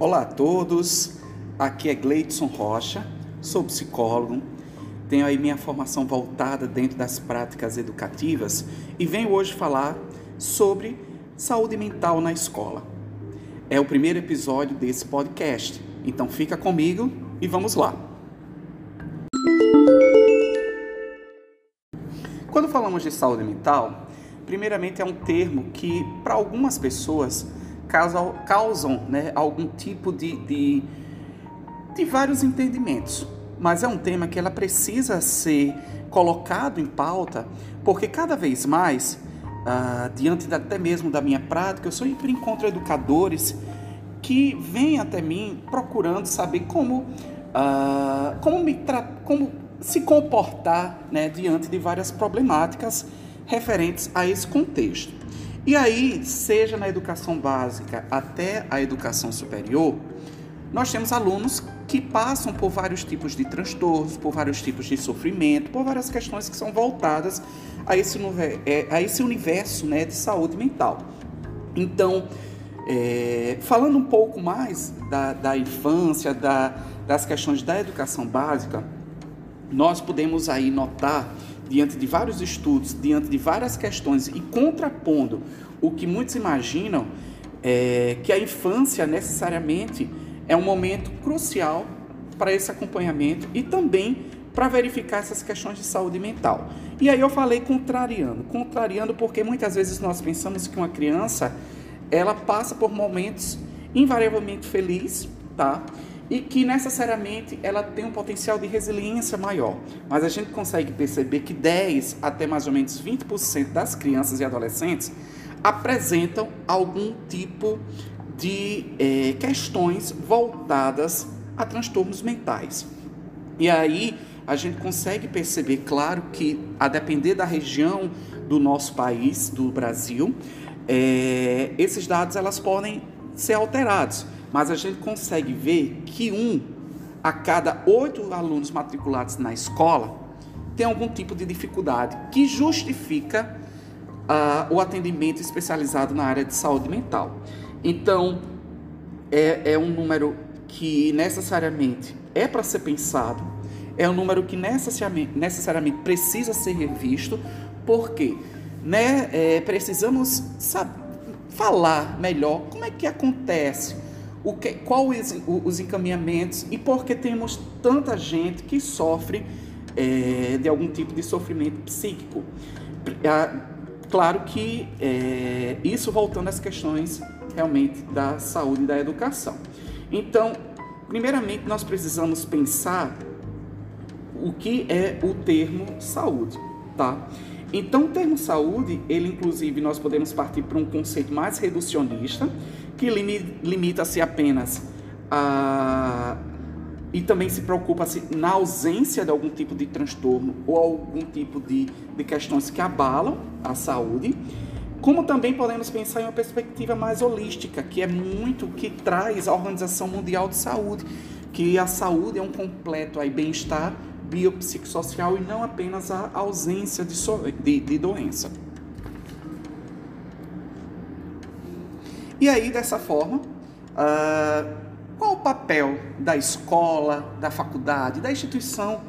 Olá a todos, aqui é Gleidson Rocha, sou psicólogo, tenho aí minha formação voltada dentro das práticas educativas e venho hoje falar sobre saúde mental na escola. É o primeiro episódio desse podcast, então fica comigo e vamos lá. Quando falamos de saúde mental, primeiramente é um termo que para algumas pessoas causam, causam né, algum tipo de, de, de vários entendimentos. Mas é um tema que ela precisa ser colocado em pauta, porque cada vez mais, ah, diante até mesmo da minha prática, eu sempre encontro educadores que vêm até mim procurando saber como, ah, como, me como se comportar né, diante de várias problemáticas referentes a esse contexto. E aí, seja na educação básica até a educação superior, nós temos alunos que passam por vários tipos de transtornos, por vários tipos de sofrimento, por várias questões que são voltadas a esse, é, a esse universo né, de saúde mental. Então, é, falando um pouco mais da, da infância, da, das questões da educação básica, nós podemos aí notar diante de vários estudos, diante de várias questões e contrapondo o que muitos imaginam, é que a infância necessariamente é um momento crucial para esse acompanhamento e também para verificar essas questões de saúde mental. E aí eu falei contrariando, contrariando porque muitas vezes nós pensamos que uma criança ela passa por momentos invariavelmente felizes, tá? E que necessariamente ela tem um potencial de resiliência maior. Mas a gente consegue perceber que 10 até mais ou menos 20% das crianças e adolescentes apresentam algum tipo de é, questões voltadas a transtornos mentais. E aí a gente consegue perceber, claro, que a depender da região do nosso país, do Brasil, é, esses dados elas podem ser alterados mas a gente consegue ver que um a cada oito alunos matriculados na escola tem algum tipo de dificuldade que justifica uh, o atendimento especializado na área de saúde mental. Então, é, é um número que necessariamente é para ser pensado, é um número que necessariamente, necessariamente precisa ser revisto, porque né, é, precisamos saber, falar melhor como é que acontece o que, qual os, os encaminhamentos e por que temos tanta gente que sofre é, de algum tipo de sofrimento psíquico. Claro que é, isso voltando às questões realmente da saúde e da educação. Então, primeiramente, nós precisamos pensar o que é o termo saúde, tá? Então, o termo saúde, ele inclusive nós podemos partir para um conceito mais reducionista, que limita-se apenas a e também se preocupa-se na ausência de algum tipo de transtorno ou algum tipo de, de questões que abalam a saúde, como também podemos pensar em uma perspectiva mais holística, que é muito que traz a Organização Mundial de Saúde, que a saúde é um completo bem-estar biopsicossocial e não apenas a ausência de, de, de doença. E aí, dessa forma, uh, qual o papel da escola, da faculdade, da instituição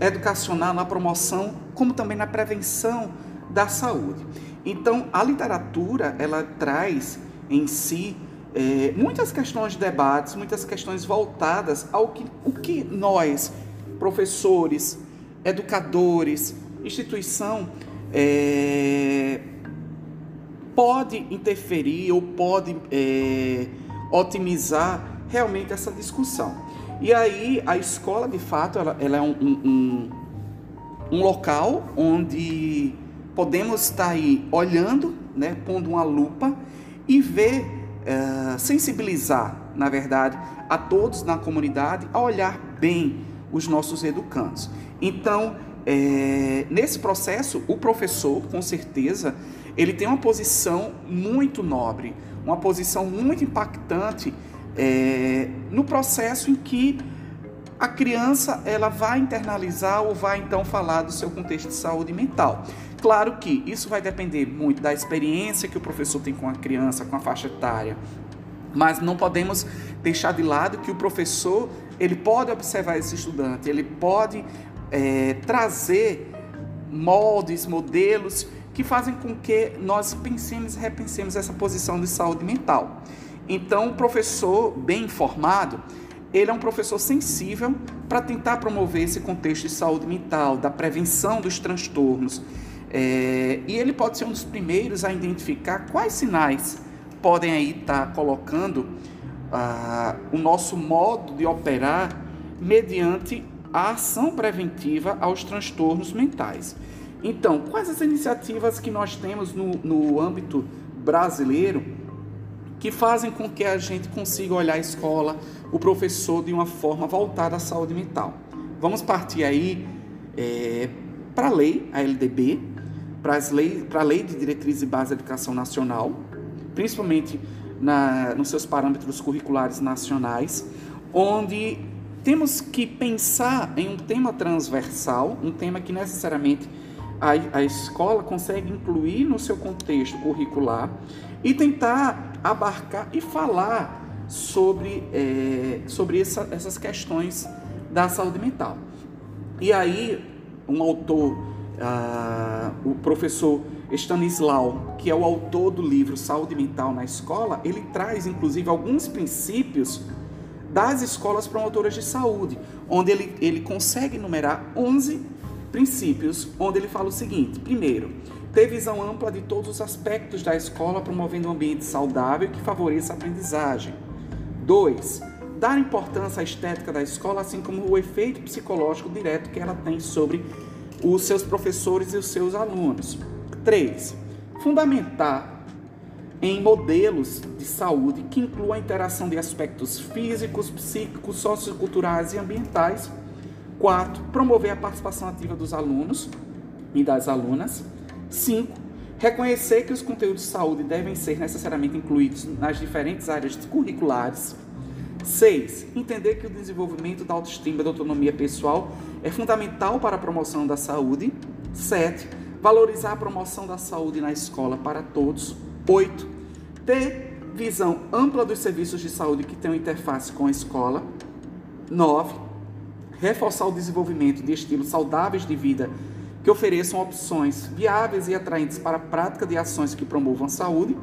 educacional na promoção, como também na prevenção da saúde? Então, a literatura, ela traz em si é, muitas questões de debates, muitas questões voltadas ao que, o que nós, professores, educadores, instituição, é, pode interferir ou pode é, otimizar realmente essa discussão. E aí a escola, de fato, ela, ela é um, um, um, local onde podemos estar aí olhando, né, pondo uma lupa e ver, é, sensibilizar, na verdade, a todos na comunidade a olhar bem os nossos educandos. Então, é, nesse processo, o professor, com certeza, ele tem uma posição muito nobre, uma posição muito impactante é, no processo em que a criança ela vai internalizar ou vai então falar do seu contexto de saúde mental. Claro que isso vai depender muito da experiência que o professor tem com a criança, com a faixa etária, Mas não podemos deixar de lado que o professor ele pode observar esse estudante, ele pode é, trazer moldes, modelos que fazem com que nós pensemos e repensemos essa posição de saúde mental. Então, o professor bem informado, ele é um professor sensível para tentar promover esse contexto de saúde mental, da prevenção dos transtornos. É, e ele pode ser um dos primeiros a identificar quais sinais podem aí estar tá colocando ah, o nosso modo de operar mediante a ação preventiva aos transtornos mentais. Então, quais as iniciativas que nós temos no, no âmbito brasileiro que fazem com que a gente consiga olhar a escola, o professor de uma forma voltada à saúde mental. Vamos partir aí é, para a lei, a LDB, para lei, a Lei de Diretrizes e Base da Educação Nacional, principalmente na, nos seus parâmetros curriculares nacionais, onde temos que pensar em um tema transversal, um tema que necessariamente a, a escola consegue incluir no seu contexto curricular e tentar abarcar e falar sobre, é, sobre essa, essas questões da saúde mental. E aí, um autor, ah, o professor Stanislau, que é o autor do livro Saúde Mental na Escola, ele traz inclusive alguns princípios das escolas promotoras de saúde, onde ele, ele consegue enumerar 11 princípios, onde ele fala o seguinte: primeiro, ter visão ampla de todos os aspectos da escola, promovendo um ambiente saudável que favoreça a aprendizagem. 2. Dar importância à estética da escola, assim como o efeito psicológico direto que ela tem sobre os seus professores e os seus alunos. 3. Fundamentar em modelos de saúde que incluam a interação de aspectos físicos, psíquicos, socioculturais e ambientais. 4. Promover a participação ativa dos alunos e das alunas. 5. Reconhecer que os conteúdos de saúde devem ser necessariamente incluídos nas diferentes áreas curriculares. 6. Entender que o desenvolvimento da autoestima e da autonomia pessoal é fundamental para a promoção da saúde. 7. Valorizar a promoção da saúde na escola para todos. 8. Ter visão ampla dos serviços de saúde que tenham interface com a escola. 9. Reforçar o desenvolvimento de estilos saudáveis de vida que ofereçam opções viáveis e atraentes para a prática de ações que promovam a saúde.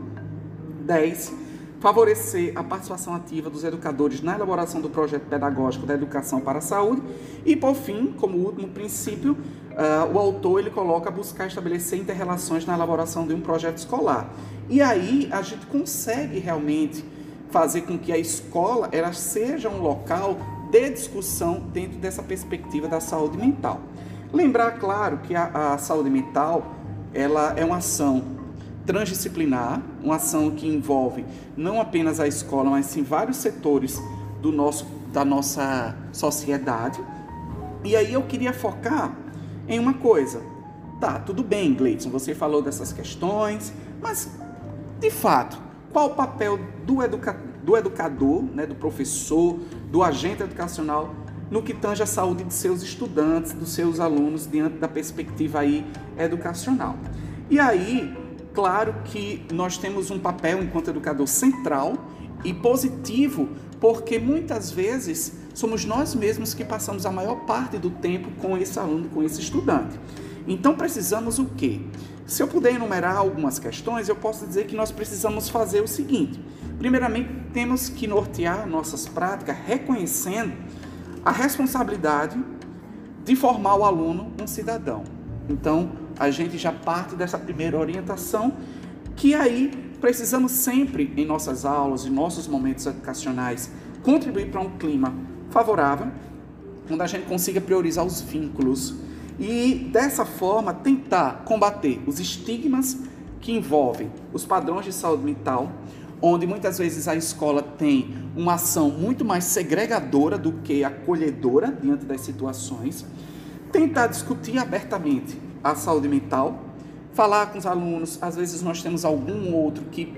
10. Favorecer a participação ativa dos educadores na elaboração do projeto pedagógico da educação para a saúde. E, por fim, como último princípio, uh, o autor ele coloca buscar estabelecer interrelações na elaboração de um projeto escolar. E aí a gente consegue realmente fazer com que a escola ela seja um local de discussão dentro dessa perspectiva da saúde mental. Lembrar, claro, que a, a saúde mental ela é uma ação transdisciplinar, uma ação que envolve não apenas a escola, mas sim vários setores do nosso, da nossa sociedade. E aí eu queria focar em uma coisa. Tá, tudo bem, Gleidson, você falou dessas questões, mas de fato, qual o papel do, educa do educador, né, do professor, do agente educacional no que tange a saúde de seus estudantes, dos seus alunos, diante da perspectiva aí educacional. E aí, claro que nós temos um papel enquanto educador central e positivo, porque muitas vezes somos nós mesmos que passamos a maior parte do tempo com esse aluno, com esse estudante. Então precisamos o quê? Se eu puder enumerar algumas questões, eu posso dizer que nós precisamos fazer o seguinte: primeiramente, temos que nortear nossas práticas reconhecendo a responsabilidade de formar o aluno um cidadão. Então, a gente já parte dessa primeira orientação, que aí precisamos sempre, em nossas aulas, em nossos momentos educacionais, contribuir para um clima favorável, onde a gente consiga priorizar os vínculos e, dessa forma, tentar combater os estigmas que envolvem os padrões de saúde mental, onde muitas vezes a escola tem uma ação muito mais segregadora do que acolhedora diante das situações, tentar discutir abertamente a saúde mental, falar com os alunos, às vezes nós temos algum outro que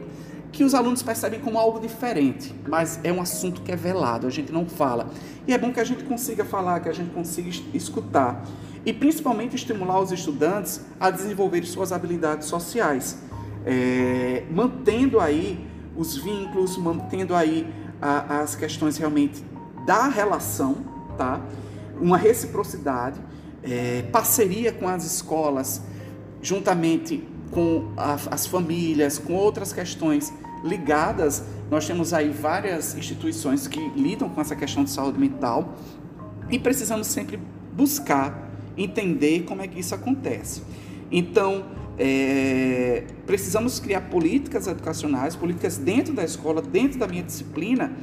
que os alunos percebem como algo diferente, mas é um assunto que é velado, a gente não fala. E é bom que a gente consiga falar, que a gente consiga escutar. E principalmente estimular os estudantes a desenvolver suas habilidades sociais, é, mantendo aí os vínculos, mantendo aí a, as questões realmente da relação, tá? Uma reciprocidade, é, parceria com as escolas, juntamente com a, as famílias, com outras questões ligadas. Nós temos aí várias instituições que lidam com essa questão de saúde mental e precisamos sempre buscar entender como é que isso acontece. Então, é, precisamos criar políticas educacionais, políticas dentro da escola, dentro da minha disciplina,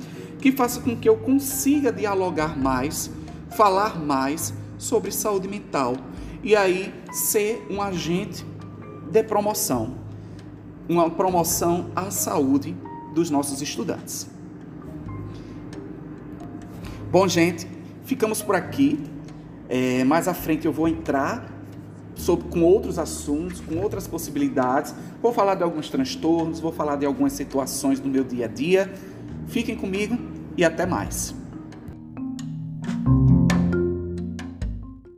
que façam com que eu consiga dialogar mais, falar mais sobre saúde mental e aí ser um agente de promoção, uma promoção à saúde dos nossos estudantes. Bom, gente, ficamos por aqui. É, mais à frente eu vou entrar sobre, com outros assuntos, com outras possibilidades. Vou falar de alguns transtornos, vou falar de algumas situações do meu dia a dia. Fiquem comigo e até mais.